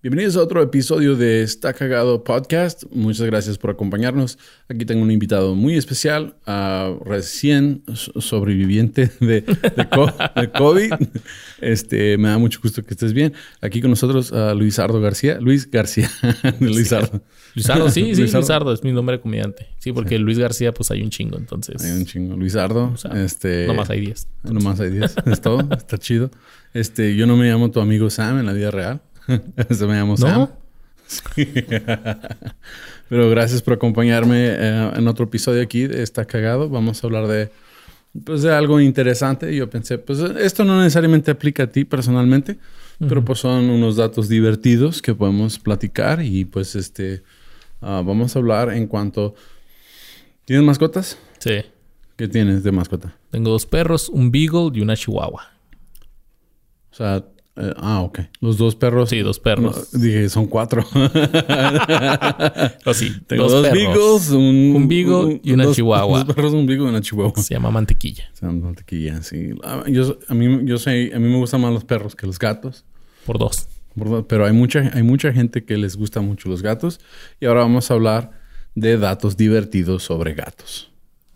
Bienvenidos a otro episodio de Está Cagado Podcast. Muchas gracias por acompañarnos. Aquí tengo un invitado muy especial, recién sobreviviente de, COVID. Este, me da mucho gusto que estés bien. Aquí con nosotros a Luisardo García. Luis García. Luisardo. Luisardo, sí, sí, Luisardo. es mi nombre de comediante. Sí, porque Luis García, pues hay un chingo, entonces. Hay un chingo. Luisardo. este, nomás hay 10. Nomás hay 10. Es todo. Está chido. Este, yo no me llamo tu amigo Sam en la vida real. Se me llama Sam. Pero gracias por acompañarme eh, en otro episodio aquí Está Cagado. Vamos a hablar de, pues, de algo interesante. Yo pensé, pues esto no necesariamente aplica a ti personalmente, pero pues son unos datos divertidos que podemos platicar y pues este, ah, vamos a hablar en cuanto... ¿Tienes mascotas? Sí. ¿Qué tienes de mascota? Tengo dos perros, un beagle y una chihuahua. O sea, eh, ah, ok. Los dos perros. Sí, dos perros. dije, son cuatro. oh, sí, Tengo dos, beagles, un, un beagle y una chihuahua. Dos perros, un beagle y una chihuahua. Se llama mantequilla. Se llama mantequilla, sí. Ah, yo, a mí, yo sé, a mí me gustan más los perros que los gatos. Por dos. pero hay mucha, hay mucha gente que les gusta mucho los gatos. Y ahora vamos a hablar de datos divertidos sobre gatos.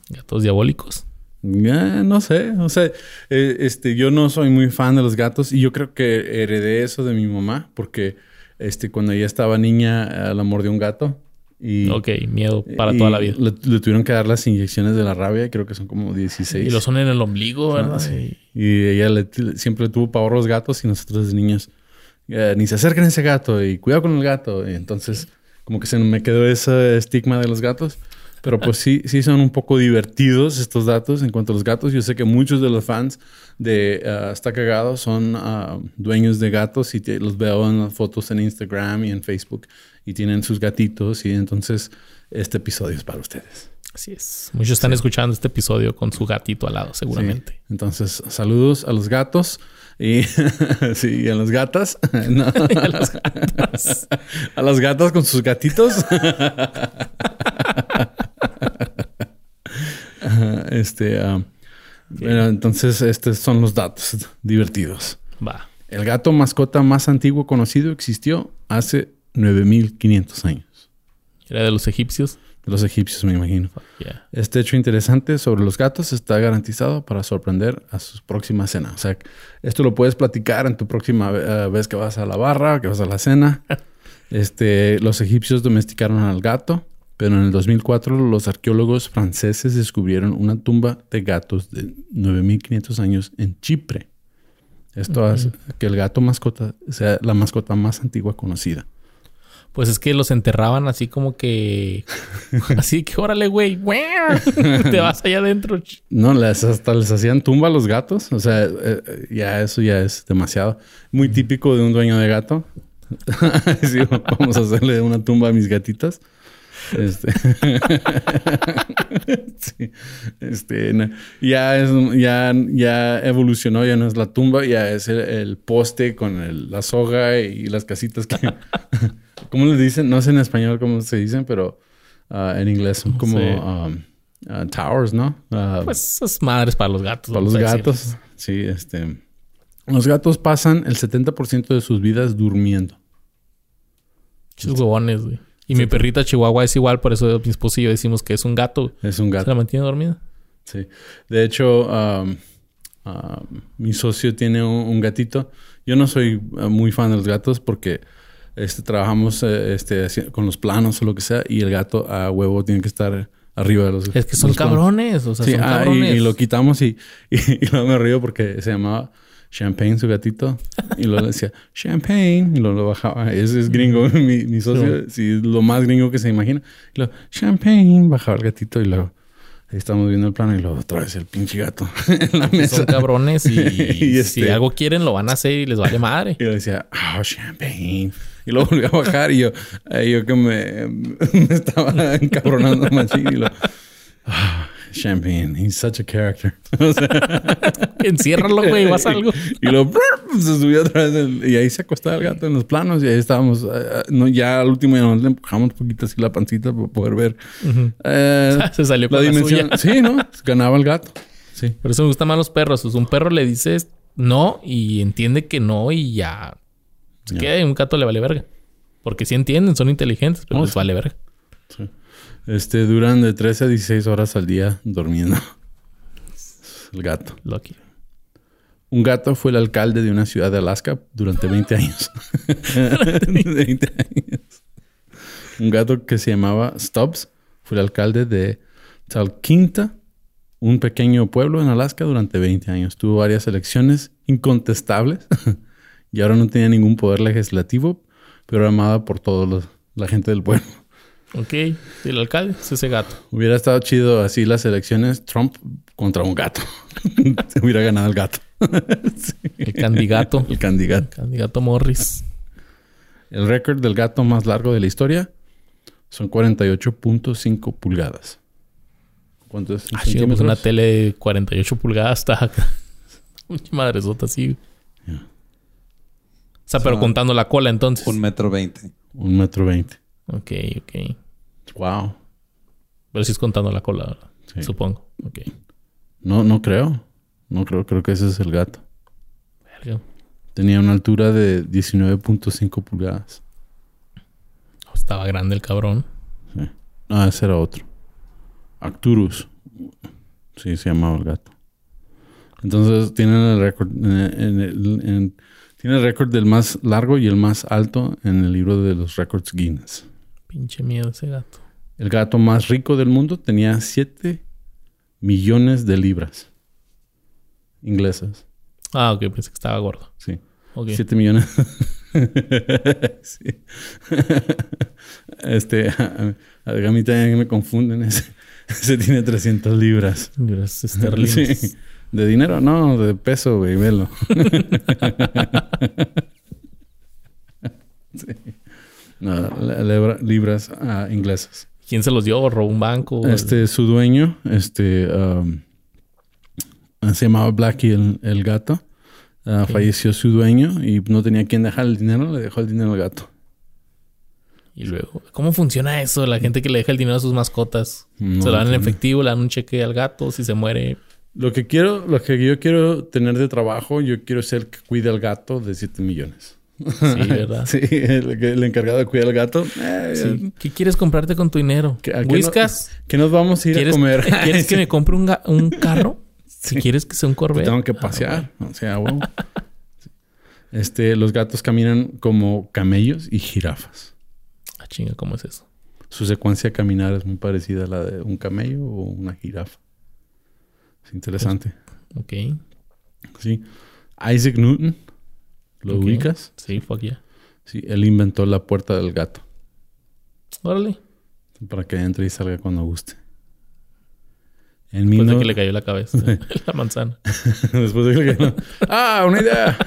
Gatos diabólicos no sé, o sea, eh, este, yo no soy muy fan de los gatos y yo creo que heredé eso de mi mamá porque este, cuando ella estaba niña eh, la mordió un gato. Y, ok, miedo para toda la vida. Le, tuvieron que dar las inyecciones de la rabia, creo que son como 16. Y lo son en el ombligo, ¿verdad? sí. Y ella siempre tuvo pavor a los gatos y nosotros niños, eh, ni se acerquen a ese gato y cuidado con el gato. Y entonces, como que se me quedó ese estigma de los gatos. Pero pues sí, sí son un poco divertidos estos datos en cuanto a los gatos. Yo sé que muchos de los fans de uh, Está Cagado son uh, dueños de gatos y los veo en las fotos en Instagram y en Facebook y tienen sus gatitos y entonces este episodio es para ustedes. Así es. Muchos están escuchando este episodio con su gatito al lado, seguramente. Entonces, saludos a los gatos y, sí, a las gatas. a las gatas. a las gatas con sus gatitos. Este, ah, entonces, estos son los datos divertidos. Va. El gato mascota más antiguo conocido existió hace 9500 años. ¿Era de los egipcios? De los egipcios, me imagino. Este hecho interesante sobre los gatos está garantizado para sorprender a su próxima cena. O sea, esto lo puedes platicar en tu próxima eh, vez que vas a la barra, que vas a la cena. este, los egipcios domesticaron al gato pero en el 2004 los arqueólogos franceses descubrieron una tumba de gatos de 9500 años en Chipre. Esto hace que el gato mascota sea la mascota más antigua conocida. Pues es que los enterraban así como que. así que órale, güey. Te vas allá adentro. No, les, hasta les hacían tumba a los gatos. O sea, eh, ya eso ya es demasiado. Muy típico de un dueño de gato. vamos a hacerle una tumba a mis gatitas. Este, este ya, es, ya, ya evolucionó, ya no es la tumba, ya es el, poste con la soga y las casitas que... ¿Cómo le dicen? No sé en español cómo se dicen, pero ah, en inglés son como um, ah, towers, ¿no? Ah, pues es madres para los gatos. Para los gatos, sí. Este, los gatos pasan el 70% de sus vidas durmiendo. Sus huevones, güey. Y mi perrita chihuahua es igual, por eso mi esposo y yo decimos que es un gato. Es un gato. Se la mantiene dormida. Sí. De hecho, mi socio tiene un, gatito. Yo no soy uh, muy fan de los gatos porque este, trabajamos eh, este, con los planos o lo que sea y el gato a huevo tiene que estar arriba de los Es que son cabrones, o sea, son ah, cabrones. Y, lo quitamos y, y, y, luego me río porque se llamaba Champagne, su gatito. Y luego decía, Champagne. Y luego lo bajaba. Ese es gringo, mi, mi socio. Sí. lo más gringo que se imagina. Y luego, Champagne. Bajaba el gatito y luego... Ahí estamos viendo el plano y luego otra vez el pinche gato en la mesa. Son cabrones y, si este algo quieren lo van a hacer y les vale madre. Y yo decía, oh, champagne. Y luego volví a bajar y yo, yo que me, me estaba encabronando machín y lo, ah, Champagne, he's such a character. Enciérralo, güey, vas algo. y luego se subió otra vez el- y ahí se acostaba el gato en los planos y ahí estábamos. eh, eh, no, ya al último ya nos le empujamos un poquito así la pancita para poder ver. eh, Se salió la con la dimensión. suya. Sí, ¿no? Ganaba el gato. Sí. Por eso me gustan más los perros. Pues un perro le dices no y entiende que no y ya se queda y un gato le vale verga. Porque sí entienden, son inteligentes, pero Oh, les vale verga. Sí. Este, duran de 13 a 16 horas al día durmiendo. El gato. Lucky. Un gato fue el alcalde de una ciudad de Alaska durante 20 años. 20 años. Un gato que se llamaba Stubbs fue el alcalde de Talkeetna, un pequeño pueblo en Alaska durante 20 años. Tuvo varias elecciones incontestables y ahora no tenía ningún poder legislativo, pero era amada por toda la gente del pueblo. Ok. El alcalde es ese gato. Hubiera estado chido así las elecciones Trump contra un gato. Hubiera ganado el gato. Sí. El candidato. El candidato. candidato Morris. El récord del gato más largo de la historia son 48.5 pulgadas. ¿Cuánto es? Ah, pues una tele de 48 pulgadas está. Mucha madresota así. Ya. O sea, pero contando la cola entonces. Un metro veinte. Un metro veinte. Ok, ok. Wow. Pero sí es contando la cola, ¿verdad? Sí. Supongo. Ok. No, no creo. No creo. Creo que ese es el gato. Verga. Tenía una altura de 19.5 pulgadas. Estaba grande el cabrón. Sí. No, ese era otro. Arcturus. Sí, se llamaba el gato. Entonces tienen el récord. En- tiene el récord del más largo y el más alto en el libro de los récords Guinness. Pinche miedo ese gato. El gato más rico del mundo tenía 7 millones de libras inglesas. Ah, ok, pensé que estaba gordo. Sí. Ok. 7 millones. sí. este, a, a mí también me confunden. Ese, ese tiene 300 libras. Libras esterlinas. Sí. ¿De dinero? No, de peso, güey, velo. Sí. Lebra- libras ah, inglesas. ¿Quién se los dio? ¿Robó un banco? Este, su dueño, este, um, se llamaba Blackie el, el gato. Ah, Falleció su dueño y no tenía quien dejar el dinero, le dejó el dinero al gato. Y luego, ¿cómo funciona eso? La gente que le deja el dinero a sus mascotas. No se lo dan en efectivo, le dan un cheque al gato. Si se muere, Lo que quiero, lo que yo quiero tener de trabajo, yo quiero ser el que cuide al gato de 7 millones. Sí, ¿verdad? Sí, el, encargado de cuidar al gato. Eh, Sí. ¿Qué quieres comprarte con tu dinero? ¿Qué- a qué ¿Whiskas? Que nos vamos a ir a ¿Quieres, comer. ¿Quieres que me compre un, carro? Si quieres que sea un Corvette. Tengo que Ah, pasear. O sea, huevo. Este, los gatos caminan como camellos y jirafas. Ah, chinga, ¿cómo es eso? Su secuencia de caminar es muy parecida a la de un camello o una jirafa. Es interesante. Ok. Sí. Isaac Newton, ¿lo ubicas? Sí, fuck yeah. Sí, él inventó la puerta del gato Órale. para que entre y salga cuando guste. En Después de que le cayó la cabeza. la manzana. Después de que le cayó- ¡Ah, una idea!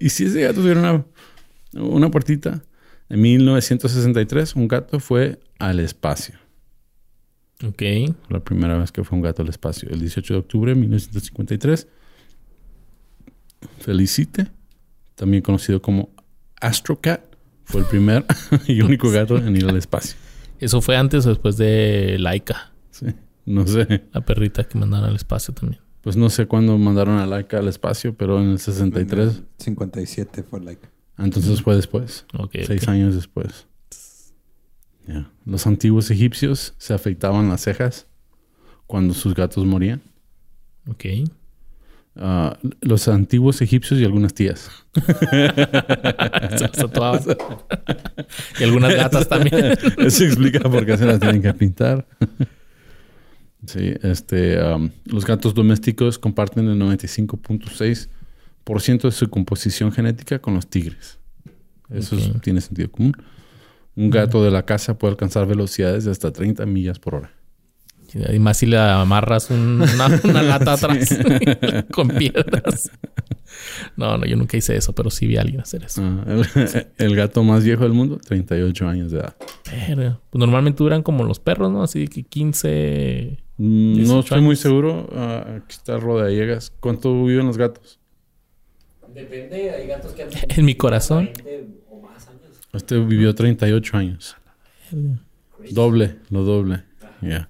y si ese gato tuviera una, una puertita. En 1963, un gato fue al espacio. Ok. La primera vez que fue un gato al espacio. El 18 de octubre de 1953. Felicite, también conocido como Astrocat, fue el primer y único gato en ir al espacio. ¿Eso fue antes o después de Laika? Sí, no sé. La perrita que mandaron al espacio también. Pues no sé cuándo mandaron a Laika al espacio, pero en el 63. 57 fue like. Ah, Entonces fue después. Ok. Seis años después. Ya. Los antiguos egipcios se afeitaban las cejas cuando sus gatos morían. Ok. Los antiguos egipcios y algunas tías. Y algunas gatas también. Eso explica por qué se las tienen que pintar. sí, este, los gatos domésticos comparten el 95.6% de su composición genética con los tigres. Eso es- tiene sentido común. Un gato de la casa puede alcanzar velocidades de hasta 30 millas por hora. Y más si le amarras un- una, una lata atrás con piedras. No, no, yo nunca hice eso, pero sí vi a alguien hacer eso. Ah, el, el gato más viejo del mundo, 38 años de edad. Verga. Pues normalmente duran como los perros, ¿no? Así que 15, Mm, No 18 estoy muy seguro. Ah, aquí está Rodallegas. ¿Cuánto viven los gatos? Depende, hay gatos que han En mi corazón. 20 o más años. Este vivió 38 años. Doble, lo doble. Ya.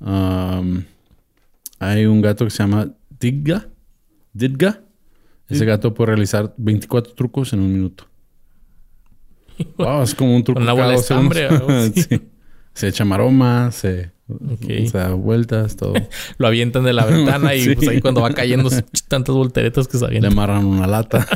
Um, hay un gato que se llama Digga. Didga. Ese gato puede realizar 24 trucos en un minuto. Wow, es como un truco Con una bola estambre. Sí. Se echa maromas, se, da vueltas, todo. Lo avientan de la ventana y Sí. pues ahí cuando va cayendo tantas volteretas que se Le avientan. amarran una lata.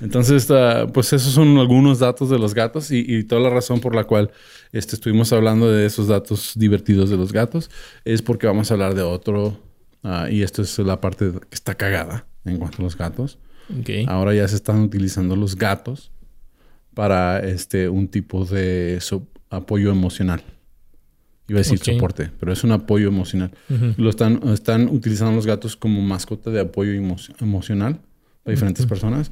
Entonces, ah, pues esos son algunos datos de los gatos y, y toda la razón por la cual este, estuvimos hablando de esos datos divertidos de los gatos es porque vamos a hablar de otro, ah, y esto es la parte que está cagada en cuanto a los gatos. Ok. Ahora ya se están utilizando los gatos para este, un tipo de so- apoyo emocional. Iba a decir soporte, pero es un apoyo emocional. Lo están, están utilizando los gatos como mascota de apoyo emo- emocional para diferentes personas.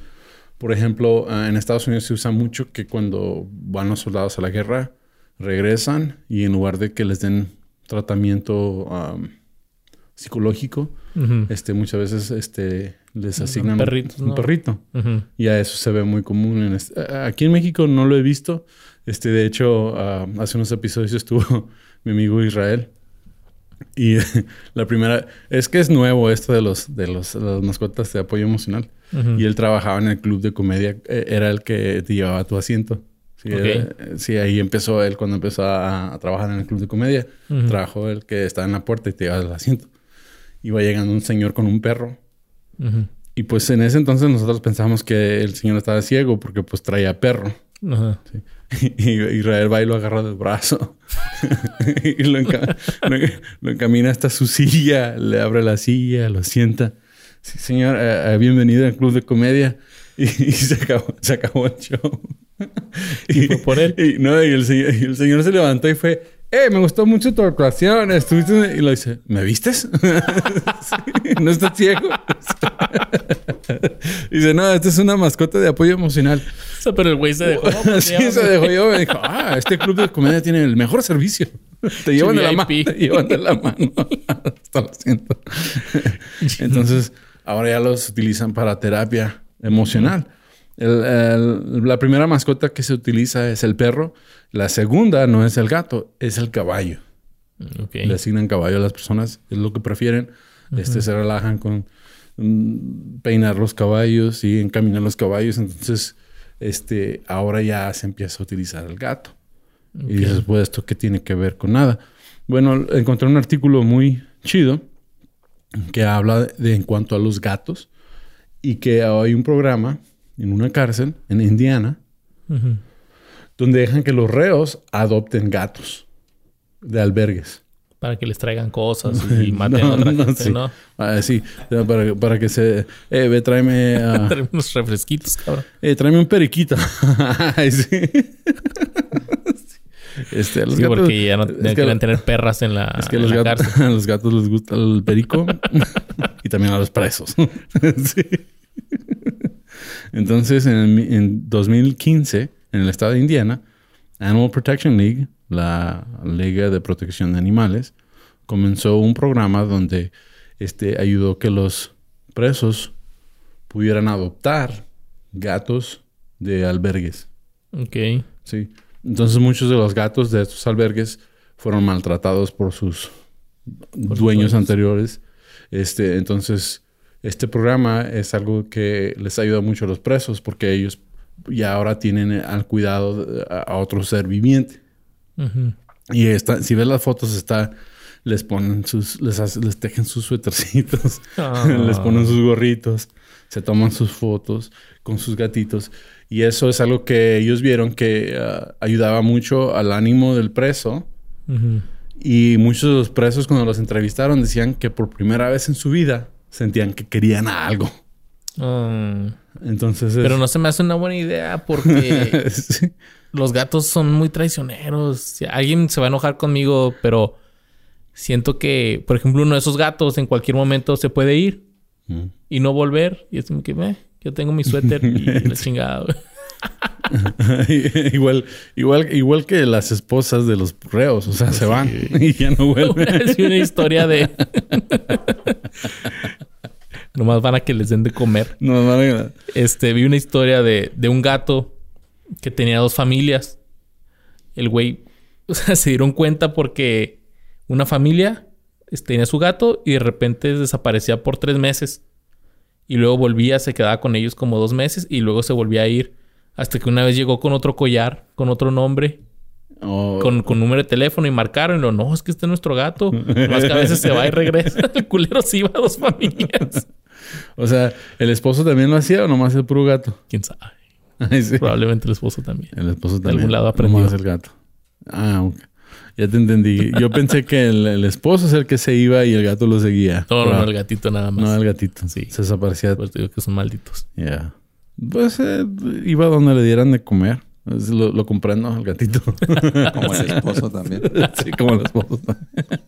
Por ejemplo, ah, en Estados Unidos se usa mucho que cuando van los soldados a la guerra, regresan y en lugar de que les den tratamiento am, psicológico, este, muchas veces este, les asignan un- perritos, un ¿no? perrito. Y a eso se ve muy común. En este- aquí en México no lo he visto. Este, de hecho, ah, hace unos episodios estuvo mi amigo Israel. Y la primera... Es que es nuevo esto de los, de los, las mascotas de apoyo emocional. Ujú. Y él trabajaba en el club de comedia. eh, Era el que te llevaba tu asiento. Sí, Ok. era- sí, ahí empezó él cuando empezó a, a trabajar en el club de comedia. Ujú. Trabajó el que estaba en la puerta y te llevaba al asiento. Iba llegando un señor con un perro. Ujú. Y pues en ese entonces nosotros pensamos que el señor estaba ciego porque pues traía perro. Ajá. Sí. Y Israel va y lo agarra del brazo. y lo, enca- lo- lo encamina hasta su silla, le abre la silla, lo sienta. Sí, señor, eh, eh, bienvenido al club de comedia. Y, y se, acabó, se acabó el show. ¿Y por él? Y, no, y el, señor, y el señor se levantó y fue, ¡Eh, me gustó mucho tu actuación! Estuviste... Y lo dice, ¿me vistes? ¿No estás ciego? Dice, no, esta es una mascota de apoyo emocional. O sea, pero el güey se dejó. pues, sí, se dejó yo. Me dijo, ah, este club de comedia tiene el mejor servicio. Te llevan de la mano. Te llevan de la mano hasta el asiento. Entonces, ahora ya los utilizan para terapia emocional. El- el- la primera mascota que se utiliza es el perro. La segunda no es el gato, es el caballo. Ok. Le asignan caballo a las personas, es lo que prefieren. Este, se relajan con peinar los caballos y encaminar los caballos. Entonces, este, ahora ya se empieza a utilizar el gato. Y dices, pues, ¿esto qué tiene que ver con nada? Bueno, encontré un artículo muy chido que habla de en cuanto a los gatos y que hay un programa en una cárcel en Indiana donde dejan que los reos adopten gatos de albergues. Para que les traigan cosas y maten a No, otra no, gente, sí. ¿no? Ah, sí, para, para que se... Eh, ve, tráeme... unos refresquitos, cabrón. eh, tráeme un periquito. Ay, sí. Este, a los Sí, gatos- porque ya no es que- tener perras en la, Es que en los la gatos, cárcel. a los gatos les gusta el perico y también a los presos. Sí. Entonces, en, en 2015, en el estado de Indiana, Animal Protection League, la Liga de Protección de Animales, comenzó un programa donde este, ayudó que los presos pudieran adoptar gatos de albergues. Ok. Sí. Entonces muchos de los gatos de estos albergues fueron maltratados por sus dueños anteriores. Este, entonces, este programa es algo que les ayuda mucho a los presos porque ellos ya ahora tienen al cuidado a otro ser viviente. Y está, si ves las fotos, está, les ponen sus, les, hace- les tejen sus suétercitos, Ah. les ponen sus gorritos, se toman sus fotos con sus gatitos. Y eso es algo que ellos vieron que ah, ayudaba mucho al ánimo del preso. Y muchos de los presos cuando los entrevistaron decían que por primera vez en su vida sentían que querían a algo. Ah. Entonces... es- Pero no se me hace una buena idea porque Sí. Los gatos son muy traicioneros. Alguien se va a enojar conmigo, pero siento que, por ejemplo, uno de esos gatos en cualquier momento se puede ir Mm. y no volver. Y es como que, "Meh, yo tengo mi suéter y la chingada. güey". igual, igual, igual que las esposas de los reos, o sea, se van y ya no vuelven. es una historia de. Nomás van a que les den de comer. No, no, no. Este, vi una historia de, de un gato que tenía dos familias. El güey, o sea, se dieron cuenta porque una familia tenía su gato y de repente desaparecía por tres meses. Y luego volvía, se quedaba con ellos como dos meses y luego se volvía a ir. Hasta que una vez llegó con otro collar, con otro nombre, Oh, con, con número de teléfono y marcaron. Y lo, no, es que este es nuestro gato. Más que a veces se va y regresa. El culero sí iba a dos familias. O sea, ¿el esposo también lo hacía o nomás el puro gato? ¿Quién sabe? Ay, sí. Probablemente el esposo también. El esposo De también. algún lado aprendió. Nomás el gato. Ah, ok. Ya te entendí. Yo pensé que el, el esposo es el que se iba y el gato lo seguía. No, no, Pero- no, el gatito nada más. No, el gatito. Sí. Se desaparecía. Pues te digo que son malditos. Ya. Pues eh, iba donde le dieran de comer. Lo, lo comprendo, el gatito. Como el esposo también. sí, como el esposo también.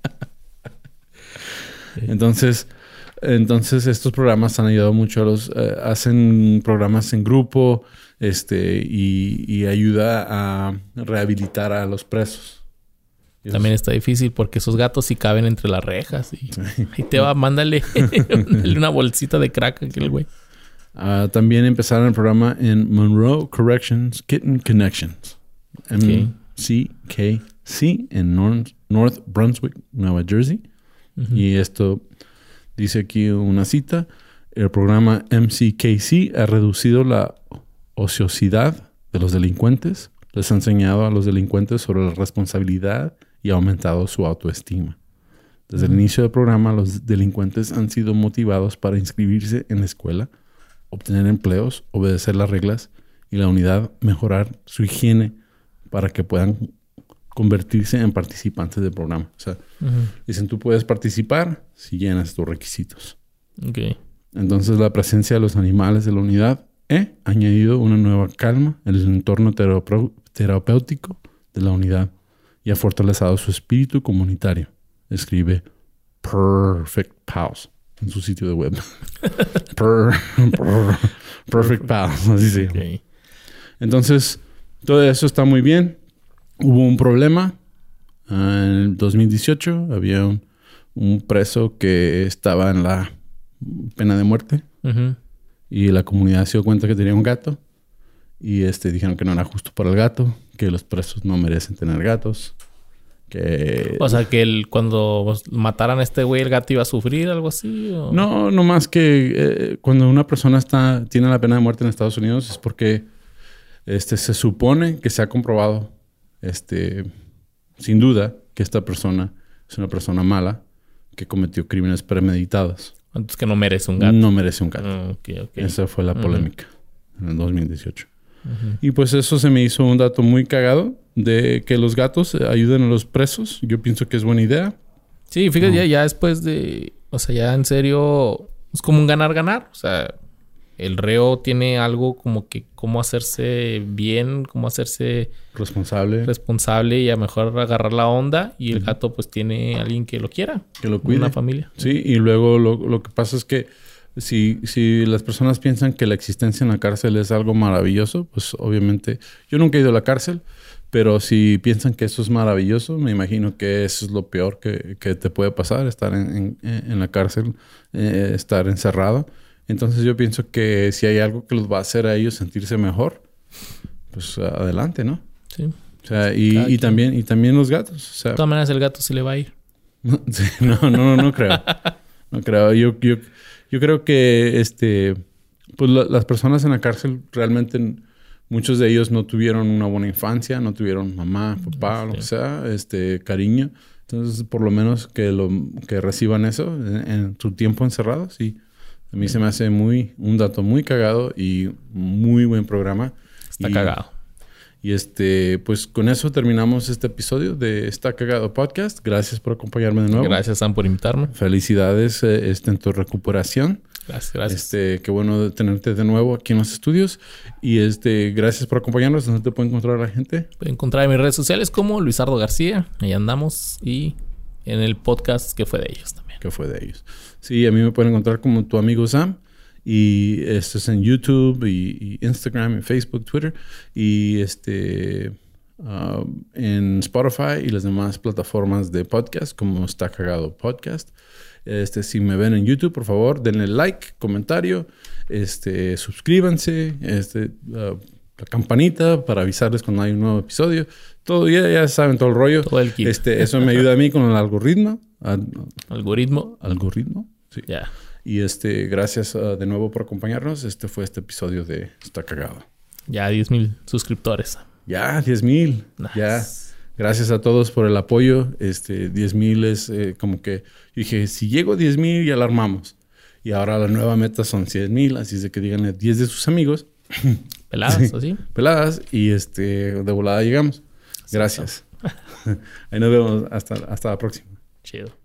Entonces, entonces estos programas han ayudado mucho a los, eh, hacen programas en grupo, este, y, y ayuda a rehabilitar a los presos. También está difícil porque esos gatos sí caben entre las rejas. Y te va, mándale, mándale una bolsita de crack a aquel güey. Ah, también empezaron el programa en Monroe Corrections Kitten Connections. MCKC en Nor- North Brunswick, Nueva Jersey. Y esto dice aquí una cita. El programa MCKC ha reducido la ociosidad de los delincuentes. Les ha enseñado a los delincuentes sobre la responsabilidad y ha aumentado su autoestima. Desde el inicio del programa, los delincuentes han sido motivados para inscribirse en la escuela, obtener empleos, obedecer las reglas y la unidad mejorar su higiene para que puedan convertirse en participantes del programa. O sea, dicen tú puedes participar si llenas tus requisitos. Ok. Entonces la presencia de los animales de la unidad ha añadido una nueva calma en el entorno terapéutico de la unidad y ha fortalecido su espíritu comunitario. Escribe Perfect Pals en su sitio de web. Per- per- perfect Pals, así se. Entonces, todo eso está muy bien. Hubo un problema. Ah, en el 2018 había un, un preso que estaba en la pena de muerte Ujú. Y la comunidad se dio cuenta que tenía un gato y este dijeron que no era justo para el gato, que los presos no merecen tener gatos, que O sea, que el, cuando mataran a este güey, el gato iba a sufrir, algo así. ¿o? No, no más que eh, cuando una persona está, tiene la pena de muerte en Estados Unidos es porque este, se supone que se ha comprobado, este, sin duda, que esta persona es una persona mala que cometió crímenes premeditados. Entonces que no merece un gato. No merece un gato. Ah, ok, ok. Esa fue la polémica en el 2018. Y pues eso se me hizo un dato muy cagado de que los gatos ayuden a los presos. Yo pienso que es buena idea. Sí, fíjate, ya, ya después de. O sea, ya en serio. Es como un ganar-ganar. O sea, el reo tiene algo como que cómo hacerse bien, cómo hacerse Responsable. responsable y a mejor agarrar la onda. Y el gato, pues tiene alguien que lo quiera. Que lo cuide. Una familia. Sí, y luego lo, lo que pasa es que si, si las personas piensan que la existencia en la cárcel es algo maravilloso, pues obviamente yo nunca he ido a la cárcel, pero si piensan que eso es maravilloso, me imagino que eso es lo peor que, que te puede pasar, estar en, en- en la cárcel, eh, estar encerrado. Entonces yo pienso que si hay algo que los va a hacer a ellos sentirse mejor, pues adelante, ¿no? Sí. De O sea, y, y también, y también los gatos. O sea, todas maneras, el gato se le va a ir. Sí, no, no, no, no creo. No creo. Yo, yo, yo creo que este, pues la- las personas en la cárcel realmente muchos de ellos no tuvieron una buena infancia, no tuvieron mamá, papá, lo que sea, este cariño. Entonces, por lo menos que lo que reciban eso en, en su tiempo encerrado, sí. A mí se me hace muy un dato muy cagado y muy buen programa. Está Y- cagado. y este, pues con eso terminamos este episodio de Está Cagado Podcast. Gracias por acompañarme de nuevo. Gracias, Sam, por invitarme. Felicidades eh, este, en tu recuperación. Gracias, gracias. Este, qué bueno tenerte de nuevo aquí en los estudios. Y este, gracias por acompañarnos. ¿Dónde te puede encontrar la gente? Pueden encontrar en mis redes sociales como Luisardo García. Ahí andamos. Y en el podcast que fue de ellos también. Que fue de ellos. Sí, a mí me pueden encontrar como tu amigo Sam. Y esto es en YouTube y, y Instagram, y Facebook, Twitter. Y este ah, en Spotify y las demás plataformas de podcast, como está cagado podcast. Este, si me ven en YouTube, por favor, denle like, comentario, este, suscríbanse, este, ah, la campanita para avisarles cuando hay un nuevo episodio. Todo ya, ya saben todo el rollo. Todo el kit. Este, eso me ayuda a mí con el algoritmo. Al- Algoritmo. algoritmo. Sí. Ya. Y este, gracias ah, de nuevo por acompañarnos. Este fue este episodio de Está Cagado. Ya 10 mil suscriptores. Ya, 10 mil. Nice. Ya. Gracias a todos por el apoyo. Este, 10 mil es eh, como que dije, si llego a 10 mil ya la armamos. Y ahora la nueva meta son 100 mil, así es de que díganle a 10 de sus amigos, Peladas, Sí. así. peladas, y este, de volada llegamos. Gracias. Ahí nos vemos. Hasta, hasta la próxima. Chido.